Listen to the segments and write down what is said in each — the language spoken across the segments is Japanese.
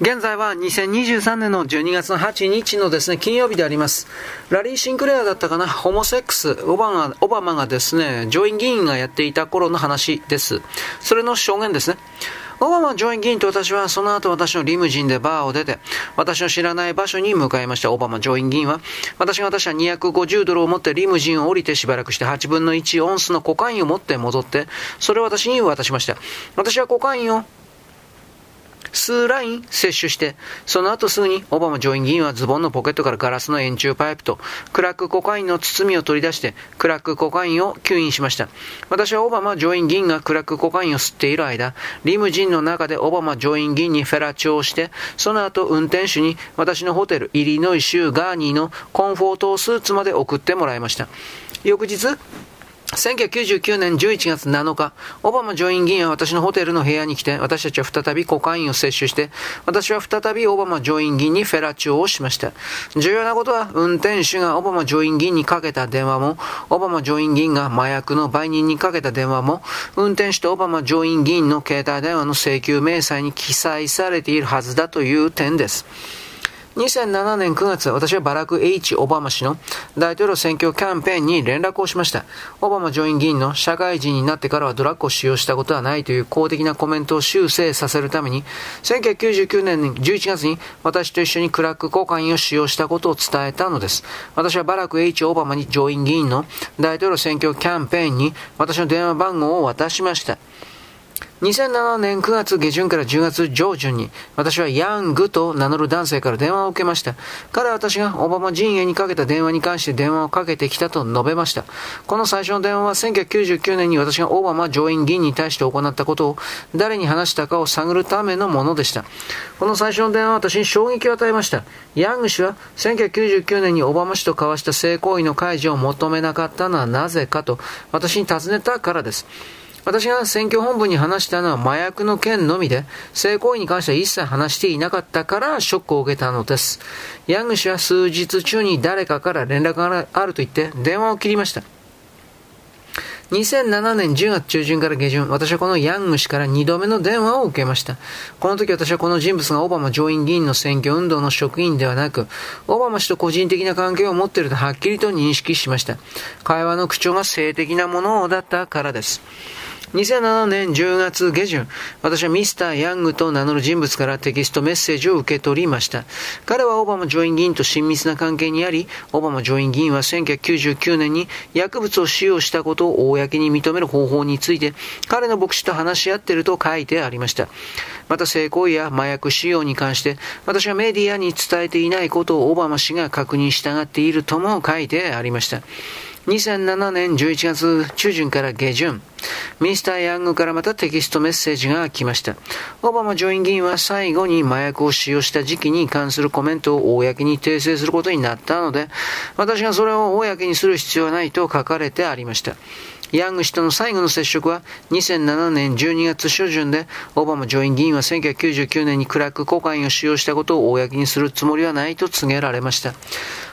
現在は2023年の12月の8日のですね、金曜日であります。ラリー・シンクレアだったかな、ホモセックス、オバマオバマがですね、上院議員がやっていた頃の話です。それの証言ですね。オバマ上院議員と私はその後私のリムジンでバーを出て、私の知らない場所に向かいました。オバマ上院議員は、私が私は250ドルを持ってリムジンを降りてしばらくして8分の1オンスのコカインを持って戻って、それを私に渡しました。私はコカインを数ライン摂取して、その後すぐにオバマ上院議員はズボンのポケットからガラスの円柱パイプとクラックコカインの包みを取り出して、クラックコカインを吸引しました。私はオバマ上院議員がクラックコカインを吸っている間、リムジンの中でオバマ上院議員にフェラチョをして、その後運転手に私のホテル、イリノイ州ガーニーのコンフォートスーツまで送ってもらいました。翌日、1999年11月7日、オバマ上院議員は私のホテルの部屋に来て、私たちは再びコカインを摂取して、私は再びオバマ上院議員にフェラチオをしました。重要なことは、運転手がオバマ上院議員にかけた電話も、オバマ上院議員が麻薬の売人にかけた電話も、運転手とオバマ上院議員の携帯電話の請求明細に記載されているはずだという点です。2007年9月、私はバラク H. オバマ氏の大統領選挙キャンペーンに連絡をしました。オバマ上院議員の社会人になってからはドラッグを使用したことはないという公的なコメントを修正させるために、1999年11月に私と一緒にクラックコカインを使用したことを伝えたのです。私はバラク H. オバマに上院議員の大統領選挙キャンペーンに私の電話番号を渡しました。2007年9月下旬から10月上旬に、私はヤングと名乗る男性から電話を受けました。彼は私がオバマ陣営にかけた電話に関して電話をかけてきたと述べました。この最初の電話は1999年に私がオバマ上院議員に対して行ったことを誰に話したかを探るためのものでした。この最初の電話は私に衝撃を与えました。ヤング氏は1999年にオバマ氏と交わした性行為の解除を求めなかったのはなぜかと私に尋ねたからです。私が選挙本部に話したのは麻薬の件のみで、性行為に関しては一切話していなかったからショックを受けたのです。ヤング氏は数日中に誰かから連絡があると言って電話を切りました。2007年10月中旬から下旬、私はこのヤング氏から2度目の電話を受けました。この時私はこの人物がオバマ上院議員の選挙運動の職員ではなく、オバマ氏と個人的な関係を持っているとはっきりと認識しました。会話の口調が性的なものだったからです。2007年10月下旬、私はミスター・ヤングと名乗る人物からテキストメッセージを受け取りました。彼はオバマ上院議員と親密な関係にあり、オバマ上院議員は1999年に薬物を使用したことを公に認める方法について、彼の牧師と話し合っていると書いてありました。また性行為や麻薬使用に関して、私はメディアに伝えていないことをオバマ氏が確認したがっているとも書いてありました。2007年11月中旬から下旬、ミスター・ヤングからまたテキストメッセージが来ました。オバマ上院議員は最後に麻薬を使用した時期に関するコメントを公に訂正することになったので、私がそれを公にする必要はないと書かれてありました。ヤング氏との最後の接触は2007年12月初旬で、オバマ上院議員は1999年にクラックコカインを使用したことを公にするつもりはないと告げられました。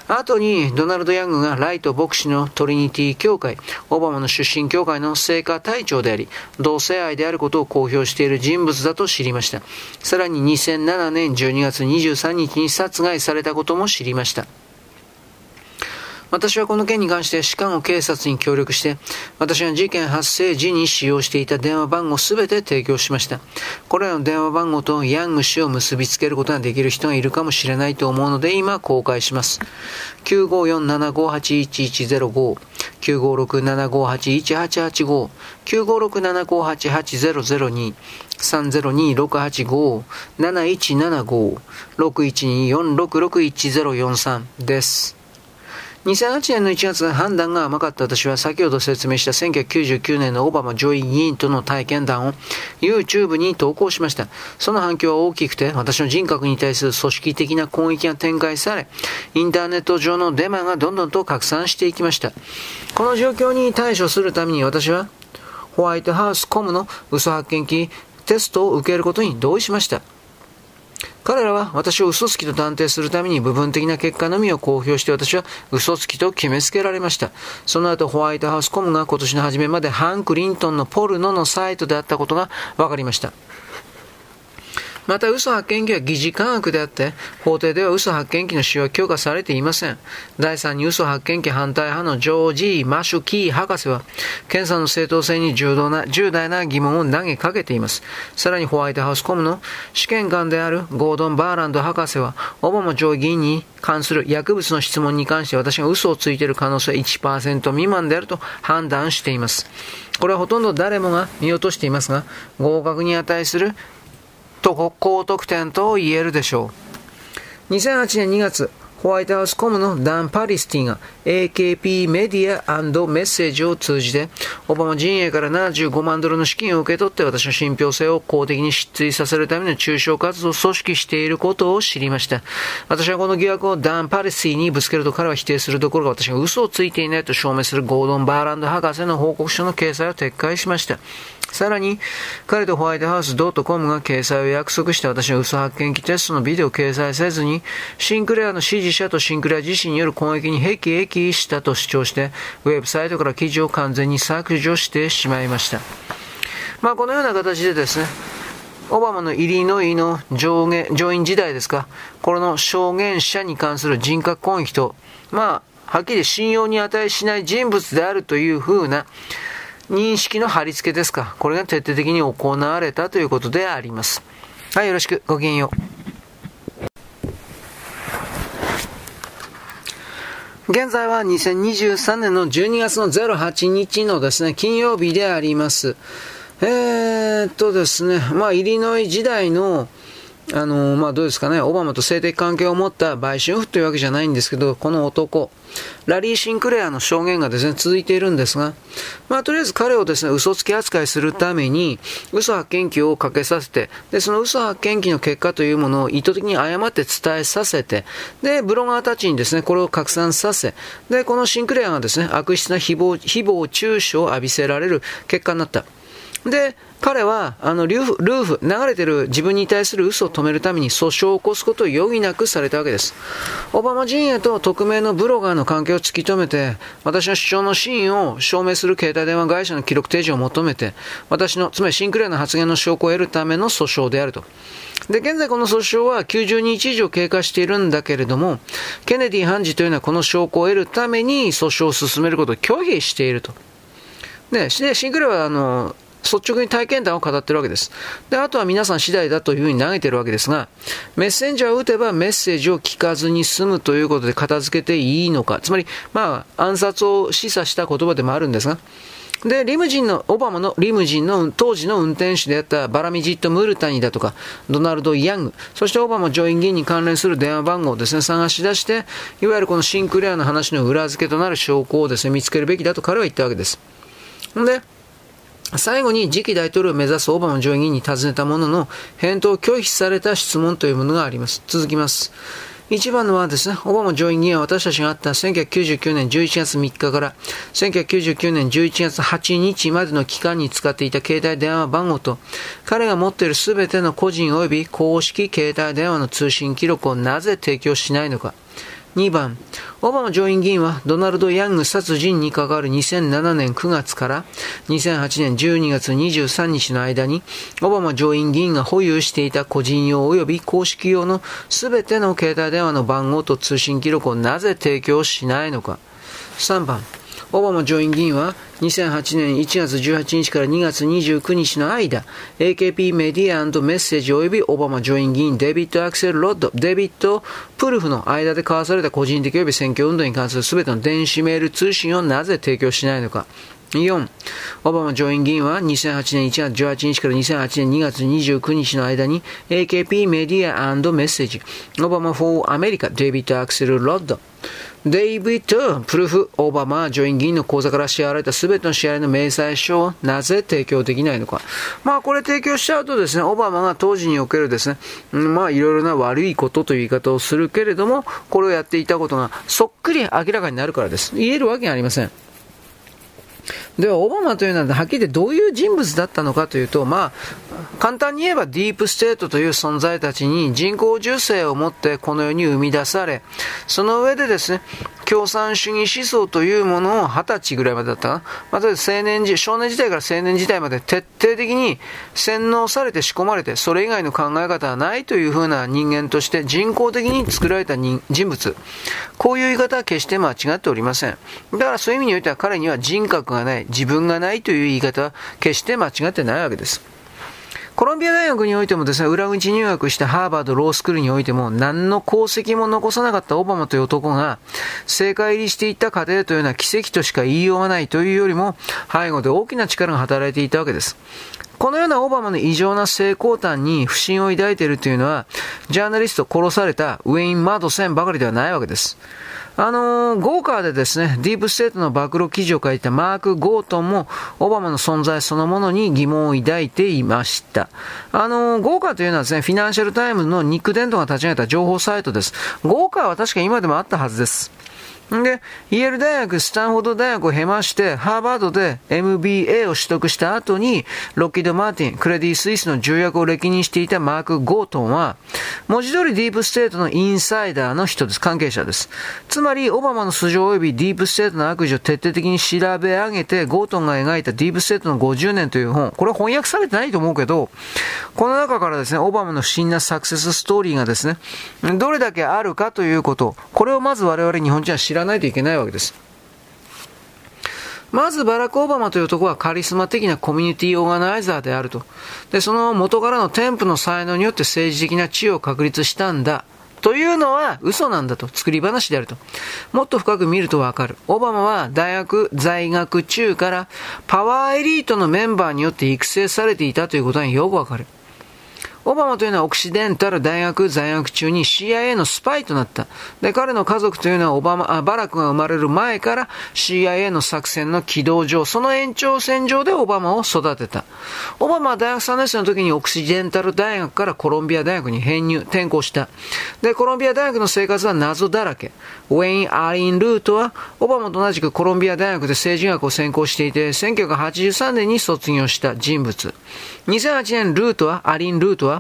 後にドナルド・ヤングがライト牧師のトリニティ教会、オバマの出身教会の聖火隊長であり、同性愛であることを公表している人物だと知りました。さらに2007年12月23日に殺害されたことも知りました。私はこの件に関してシカゴ警察に協力して、私が事件発生時に使用していた電話番号すべて提供しました。これらの電話番号とヤング氏を結びつけることができる人がいるかもしれないと思うので、今公開します。954-758-1105 956-758-1885 956-758-8002 302-685-7175 6124-661043です。2008年の1月判断が甘かった私は先ほど説明した1999年のオバマ上院議員との体験談を YouTube に投稿しました。その反響は大きくて私の人格に対する組織的な攻撃が展開され、インターネット上のデマがどんどんと拡散していきました。この状況に対処するために私はホワイトハウスコムの嘘発見機テストを受けることに同意しました。彼らは私を嘘つきと断定するために部分的な結果のみを公表して私は嘘つきと決めつけられました。その後ホワイトハウスコムが今年の初めまでハン・クリントンのポルノのサイトであったことが分かりました。また嘘発見器は疑似科学であって、法廷では嘘発見器の使用は許可されていません。第3に嘘発見器反対派のジョージー・マシュキー博士は、検査の正当性に重度な重大な疑問を投げかけています。さらにホワイトハウスコムの試験官であるゴードン・バーランド博士は、オバマ上議員に関する薬物の質問に関して私が嘘をついている可能性は1%未満であると判断しています。これはほとんど誰もが見落としていますが、合格に値すると高得点と言えるでしょう。2008年2月、ホワイトハウスコムのダン・パリスティが AKP メディアメッセージを通じて、オバマ陣営から75万ドルの資金を受け取って私の信憑性を公的に失墜させるための中傷活動を組織していることを知りました。私はこの疑惑をダン・パリスティにぶつけると彼は否定するどころか私が嘘をついていないと証明するゴードン・バーランド博士の報告書の掲載を撤回しました。さらに、彼とホワイトハウス .com が掲載を約束した私の嘘発見器テストのビデオを掲載せずに、シンクレアの支持者とシンクレア自身による攻撃に辟易したと主張して、ウェブサイトから記事を完全に削除してしまいました。まあ、このような形でですね、オバマのイリノイの上下上院時代ですか、これの証言者に関する人格攻撃と、まあ、はっきり信用に値しない人物であるというふうな、認識の貼り付けですか。これが徹底的に行われたということであります。はい、よろしく。ごきげんよう。現在は2023年の12月の08日のですね、金曜日であります。えー、っとですね、まあ、イリノイ時代の、あのまあ、どうですかね、オバマと性的関係を持った売春婦というわけじゃないんですけど、この男、ラリー・シンクレアの証言がですね、続いているんですが、まあ、とりあえず彼をですね、嘘つき扱いするために、嘘発見器をかけさせて、で、その嘘発見器の結果というものを意図的に誤って伝えさせて、で、ブロガーたちにですね、これを拡散させ、で、このシンクレアがですね、悪質な誹謗、誹謗中傷を浴びせられる結果になった。で、彼は、あの、ルーフ、ルーフ、流れてる自分に対する嘘を止めるために訴訟を起こすことを余儀なくされたわけです。オバマ陣営と匿名のブロガーの関係を突き止めて、私の主張の真意を証明する携帯電話会社の記録提示を求めて、私の、つまりシンクレアの発言の証拠を得るための訴訟であると。で、現在この訴訟は90日以上経過しているんだけれども、ケネディ判事というのはこの証拠を得るために訴訟を進めることを拒否していると。で、シンクレアは、あの、率直に体験談を語ってるわけです。で、あとは皆さん次第だというふうに投げてるわけですが、メッセンジャーを打てばメッセージを聞かずに済むということで片付けていいのか。つまり、まあ、暗殺を示唆した言葉でもあるんですが、で、リムジンの、オバマのリムジンの当時の運転手であったバラミジット・ムルタニだとか、ドナルド・ヤング、そしてオバマ上院議員に関連する電話番号をですね、探し出して、いわゆるこのシンクレアの話の裏付けとなる証拠をですね、見つけるべきだと彼は言ったわけです。んで、最後に次期大統領を目指すオバマ上院に尋ねたものの、返答を拒否された質問というものがあります。続きます。一番のはですね、オバマ上院議員は私たちがあった1999年11月3日から1999年11月8日までの期間に使っていた携帯電話番号と、彼が持っているすべての個人及び公式携帯電話の通信記録をなぜ提供しないのか。2番、オバマ上院議員はドナルド・ヤング殺人に関わる2007年9月から2008年12月23日の間に、オバマ上院議員が保有していた個人用及び公式用の全ての携帯電話の番号と通信記録をなぜ提供しないのか。3番、オバマ上院議員は2008年1月18日から2月29日の間、AKP メディアメッセージ及びオバマ上院議員デビッド・アクセル・ロッド、デビッド・プルフの間で交わされた個人的及び選挙運動に関する全ての電子メール通信をなぜ提供しないのか。4、オバマ上院議員は2008年1月18日から2008年2月29日の間に AKP メディアメッセージ、オバマ for America デビッド・アクセル・ロッド、デイビッド・プルフ・オバマ上院議員の口座から支払われた全ての支払いの明細書をなぜ提供できないのか。まあこれ提供しちゃうとですね、オバマが当時におけるですね、まあいろいろな悪いことという言い方をするけれども、これをやっていたことがそっくり明らかになるからです。言えるわけがありません。では、オバマというのは、はっきり言ってどういう人物だったのかというと、まあ、簡単に言えばディープステートという存在たちに人工授精を持ってこの世に生み出され、その上でですね、共産主義思想というものを二十歳ぐらいまでだったな。また、あ、青年時、少年時代から青年時代まで徹底的に洗脳されて仕込まれて、それ以外の考え方はないというふうな人間として人工的に作られた人物。こういう言い方は決して間違っておりません。だからそういう意味においては彼には人格がない、自分がないという言い方は決して間違ってないわけです。コロンビア大学においてもですね、裏口入学したハーバードロースクールにおいても、何の功績も残さなかったオバマという男が、正解入りしていった過程というのは奇跡としか言いようがないというよりも、背後で大きな力が働いていたわけです。このようなオバマの異常な成功端に不信を抱いているというのは、ジャーナリスト殺されたウェイン・マドセンばかりではないわけです。あのー、ゴーカーでですね、ディープステートの暴露記事を書いたマーク・ゴートンも、オバマの存在そのものに疑問を抱いていました。あのー、ゴーカーというのはですね、フィナンシャルタイムのニック・デントが立ち上げた情報サイトです。ゴーカーは確か今でもあったはずです。で、イェール大学、スタンフォード大学を経まして、ハーバードで MBA を取得した後に、ロッキード・マーティン、クレディ・スイスの重役を歴任していたマーク・ゴートンは、文字通りディープステートのインサイダーの人です。関係者です。つまり、オバマの素性及びディープステートの悪事を徹底的に調べ上げて、ゴートンが描いたディープステートの50年という本、これ翻訳されてないと思うけど、この中からですね、オバマの不審なサクセスストーリーがですね、どれだけあるかということ、これをまず我々日本人は知らないといけないわけです。まずバラク・オバマという男はカリスマ的なコミュニティオーガナイザーであると。で、その元からの添付の才能によって政治的な地位を確立したんだ。というのは嘘なんだと。作り話であると。もっと深く見るとわかる。オバマは大学在学中からパワーエリートのメンバーによって育成されていたということがよくわかる。オバマというのはオクシデンタル大学在学中に CIA のスパイとなった。で、彼の家族というのはオバマ、あバラクが生まれる前から CIA の作戦の軌道上、その延長線上でオバマを育てた。オバマは大学3年生の時にオクシデンタル大学からコロンビア大学に編入、転校した。で、コロンビア大学の生活は謎だらけ。ウェイン・アーリン・ルートは、オバマと同じくコロンビア大学で政治学を専攻していて、1983年に卒業した人物。2008年ルートは、アリン・ルートは、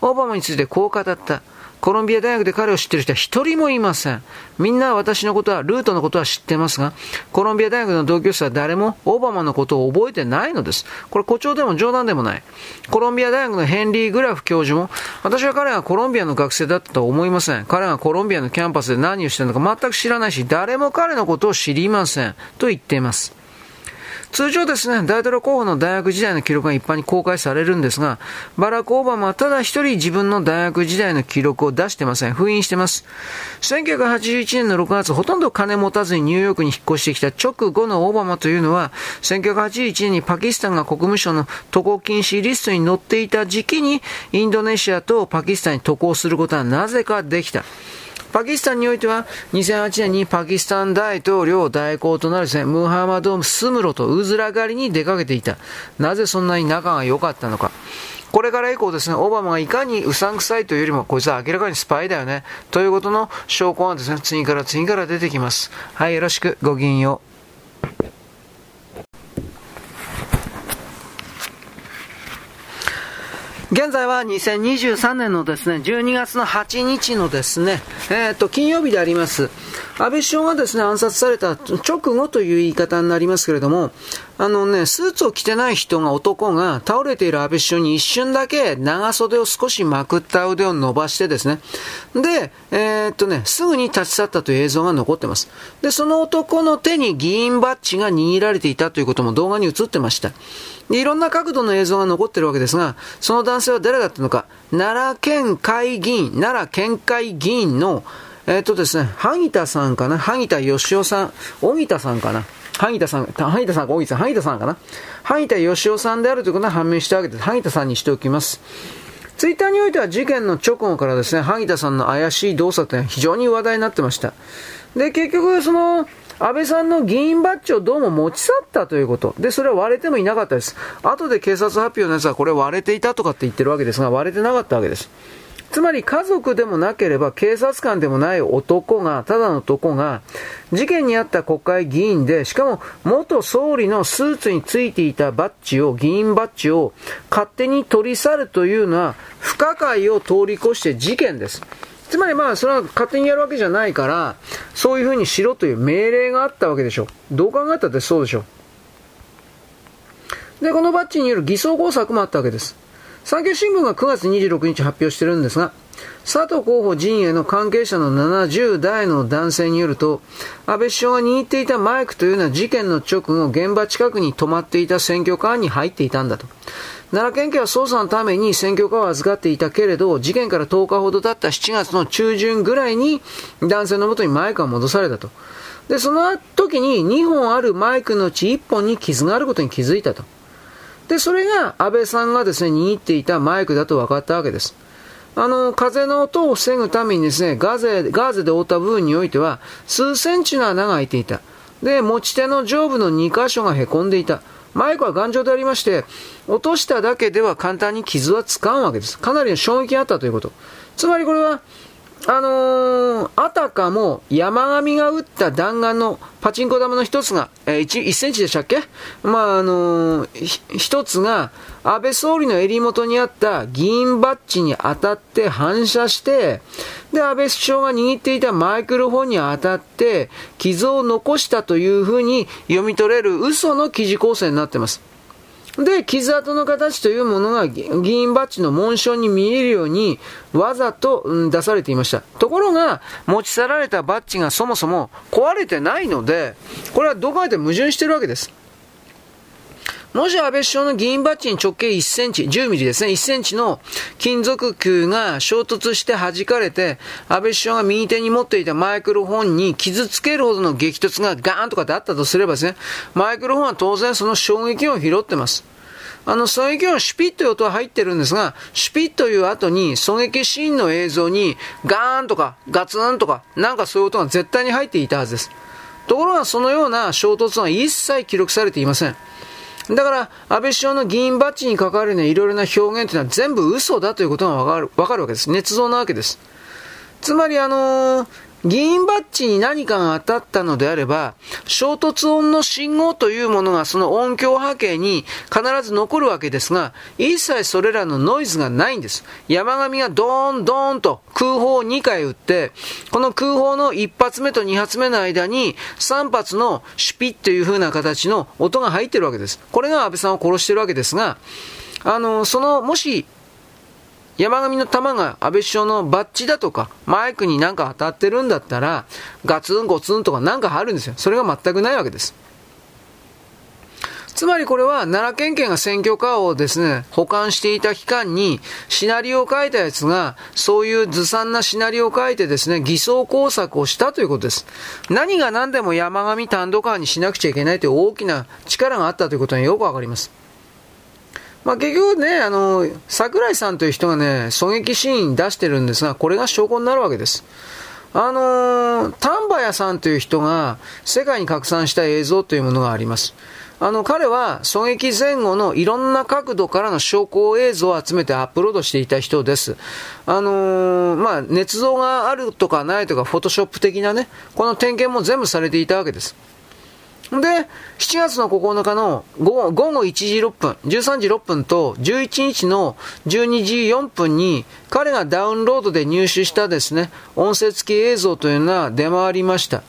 オバマについてこう語った。コロンビア大学で彼を知っている人は一人もいません。みんな私のことは、ルートのことは知ってますが、コロンビア大学の同級生は誰もオバマのことを覚えてないのです。これ誇張でも冗談でもない。コロンビア大学のヘンリー・グラフ教授も、私は彼がコロンビアの学生だったと思いません。彼がコロンビアのキャンパスで何をしているのか全く知らないし、誰も彼のことを知りません。と言っています。通常ですね、大統領候補の大学時代の記録が一般に公開されるんですが、バラク・オバマはただ一人自分の大学時代の記録を出してません。封印してます。1981年の6月、ほとんど金持たずにニューヨークに引っ越してきた直後のオバマというのは、1981年にパキスタンが国務省の渡航禁止リストに載っていた時期に、インドネシアとパキスタンに渡航することはなぜかできた。パキスタンにおいては、2008年にパキスタン大統領代行となるですね、ムハマド・スムロとウズラ狩りに出かけていた。なぜそんなに仲が良かったのか。これから以降ですね、オバマがいかにうさんくさいというよりも、こいつは明らかにスパイだよね。ということの証拠はですね、次から次から出てきます。はい、よろしく、ごきげんよう。現在は2023年のですね、12月の8日のですね、えっ、ー、と、金曜日であります。安倍首相がですね、暗殺された直後という言い方になりますけれども、あのね、スーツを着てない人が、男が倒れている安倍首相に一瞬だけ長袖を少しまくった腕を伸ばしてですね、で、えー、っとね、すぐに立ち去ったという映像が残ってます。で、その男の手に議員バッジが握られていたということも動画に映ってました。で、いろんな角度の映像が残ってるわけですが、その男性は誰だったのか、奈良県会議員、奈良県会議員のえっ、とですね、萩田さんかな？萩田義雄さん、荻田さんかな？萩田さん、萩田さんか荻田さん、萩田さんかな萩田義雄さんであるということが判明したわけです。萩田さんにしておきます。ツイッターにおいては事件の直後からですね、萩田さんの怪しい動作って非常に話題になってました。で、結局、その、安倍さんの議員バッジをどうも持ち去ったということ。で、それは割れてもいなかったです。後で警察発表のやつはこれ割れていたとかって言ってるわけですが、割れてなかったわけです。つまり家族でもなければ警察官でもない男が、ただの男が、事件にあった国会議員で、しかも元総理のスーツについていたバッジを、議員バッジを勝手に取り去るというのは、不可解を通り越して事件です。つまりまあ、それは勝手にやるわけじゃないから、そういうふうにしろという命令があったわけでしょ。どう考えたってそうでしょ。で、このバッジによる偽装工作もあったわけです。産経新聞が9月26日発表してるんですが、佐藤候補陣営の関係者の70代の男性によると、安倍首相が握っていたマイクというのは事件の直後、現場近くに止まっていた選挙カーに入っていたんだと。奈良県警は捜査のために選挙カーを預かっていたけれど、事件から10日ほど経った7月の中旬ぐらいに男性のもとにマイクが戻されたと。で、その時に2本あるマイクのうち1本に傷があることに気づいたと。で、それが安倍さんがですね、握っていたマイクだと分かったわけです。あの、風の音を防ぐためにですね、ガーゼ、ガーゼで覆った部分においては、数センチの穴が開いていた。で、持ち手の上部の2箇所が凹んでいた。マイクは頑丈でありまして、落としただけでは簡単に傷はつかんわけです。かなりの衝撃があったということ。つまりこれは、あのー、あたかも山上が打った弾丸のパチンコ玉の一つが、えー、1, 1センチでしたっけ？まあ、あのー、一つが安倍総理の襟元にあった議員バッジに当たって反射して、で、安倍首相が握っていたマイクロフォンに当たって傷を残したというふうに読み取れる嘘の記事構成になっています。で、傷跡の形というものが議員バッジの紋章に見えるようにわざと出されていました。ところが、持ち去られたバッジがそもそも壊れてないので、これはどこかで矛盾してるわけです。もし安倍首相の議員バッジに直径1センチ、10ミリですね、1センチの金属球が衝突して弾かれて、安倍首相が右手に持っていたマイクロフォンに傷つけるほどの激突がガーンとかであったとすればですね、マイクロフォンは当然その衝撃を拾ってます。あの、狙撃音シュピッという音は入ってるんですが、シュピッという後に狙撃シーンの映像にガーンとかガツンとかなんかそういう音が絶対に入っていたはずです。ところがそのような衝突は一切記録されていません。だから、安倍首相の議員バッジに関わるようないろいろな表現というのは全部嘘だということがわかるわけです。捏造なわけです。つまり、あのー、議員バッジに何かが当たったのであれば、衝突音の信号というものがその音響波形に必ず残るわけですが、一切それらのノイズがないんです。山上がドーンドーンと空砲を2回撃って、この空砲の1発目と2発目の間に3発のシュピッという風な形の音が入ってるわけです。これが安倍さんを殺してるわけですが、あの、その、もし山上の弾が安倍首相のバッジだとか、マイクになんか当たってるんだったら、ガツンゴツンとかなんかあるんですよ。それが全くないわけです。つまりこれは奈良県警が選挙カーをですね、保管していた期間にシナリオを書いたやつが、そういうずさんなシナリオを書いてですね、偽装工作をしたということです。何が何でも山上単独犯にしなくちゃいけないという大きな力があったということがよくわかります。まあ、結局ね、あの、桜井さんという人がね、狙撃シーン出してるんですが、これが証拠になるわけです。あのー、丹波屋さんという人が世界に拡散した映像というものがあります。あの、彼は狙撃前後のいろんな角度からの証拠映像を集めてアップロードしていた人です。あのー、まあ、捏造があるとかないとか、フォトショップ的なね、この点検も全部されていたわけです。で、7月の9日の午後1時6分、13時6分と11日の12時4分に彼がダウンロードで入手したですね、音声付き映像というのが出回りました。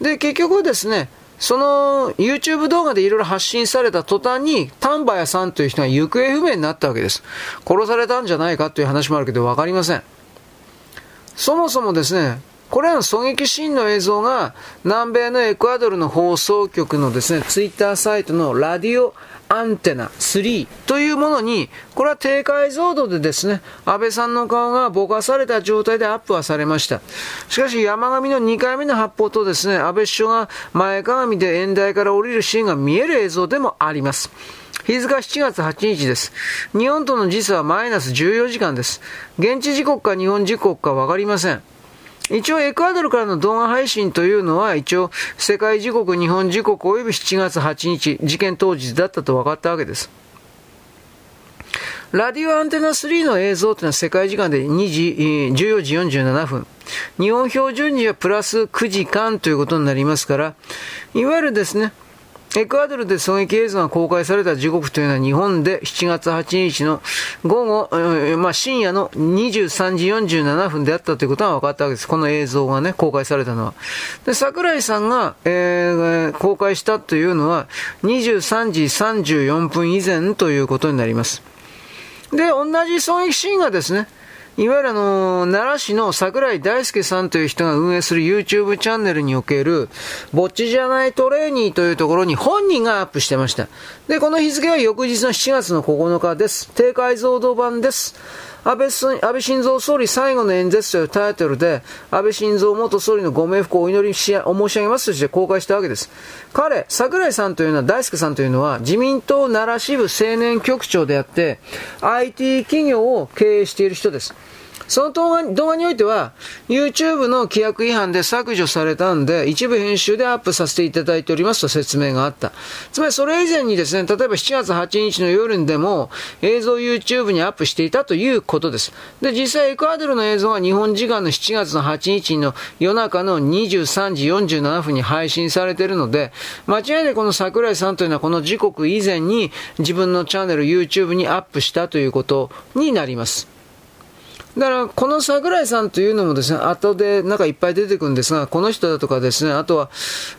で、結局ですね、その YouTube 動画でいろいろ発信された途端に丹波屋さんという人が行方不明になったわけです。殺されたんじゃないかという話もあるけど分かりません。そもそもですね、これらの狙撃シーンの映像が南米のエクアドルの放送局のですね、ツイッターサイトのラディオアンテナ3というものに、これは低解像度でですね、安倍さんの顔がぼかされた状態でアップはされました。しかし山上の2回目の発砲とですね、安倍首相が前かがみで演台から降りるシーンが見える映像でもあります。日付は7月8日です。日本との時差はマイナス14時間です。現地時刻か日本時刻かわかりません。一応エクアドルからの動画配信というのは一応世界時刻、日本時刻及び7月8日、事件当日だったと分かったわけです。ラディオアンテナ3の映像というのは世界時間で2時、14時47分。日本標準時はプラス9時間ということになりますから、いわゆるですね、エクアドルで狙撃映像が公開された時刻というのは日本で7月8日の午後、まあ、深夜の23時47分であったということが分かったわけです。この映像がね、公開されたのは。で、桜井さんが、えー、公開したというのは23時34分以前ということになります。で、同じ狙撃シーンがですね、いわゆるあの、奈良市の桜井大輔さんという人が運営する YouTube チャンネルにおける、ぼっちじゃないトレーニーというところに本人がアップしてました。で、この日付は翌日の7月の9日です。低解像度版です。安倍安倍晋三総理最後の演説というタイトルで、安倍晋三元総理のご冥福をお祈りしお申し上げますとして公開したわけです。彼、桜井さんというのは、大輔さんというのは、自民党奈良支部青年局長であって、IT 企業を経営している人です。その動画動画においては、YouTube の規約違反で削除されたんで、一部編集でアップさせていただいておりますと説明があった。つまりそれ以前にですね、例えば7月8日の夜にでも映像 YouTube にアップしていたということです。で、実際エクアドルの映像は日本時間の7月の8日の夜中の23時47分に配信されているので、間違いなくこの桜井さんというのはこの時刻以前に自分のチャンネル YouTube にアップしたということになります。だから、この桜井さんというのもですね、後でなんかいっぱい出てくるんですが、この人だとかですね、あとは、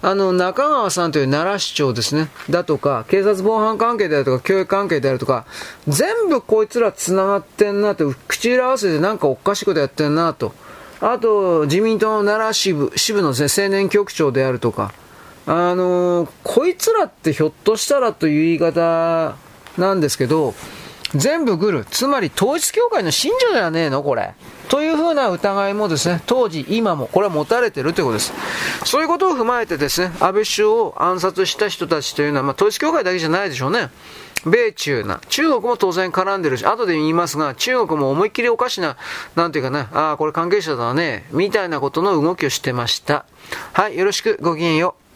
あの、中川さんという奈良市長ですね、だとか、警察防犯関係であるとか、教育関係であるとか、全部こいつら繋がってんなと、口裏合わせでなんかおかしいことやってんなと。あと、自民党の奈良支部、支部のですね、青年局長であるとか、あの、こいつらってひょっとしたらという言い方なんですけど、全部グル。つまり統一教会の信者じゃねえの？これ。というふうな疑いもですね、当時、今も、これは持たれてるということです。そういうことを踏まえてですね、安倍首相を暗殺した人たちというのは、まあ、統一教会だけじゃないでしょうね。米中な。中国も当然絡んでるし、後で言いますが、中国も思いっきりおかしな、なんていうかな、ああ、これ関係者だね、みたいなことの動きをしてました。はい、よろしく、ごきげんよう。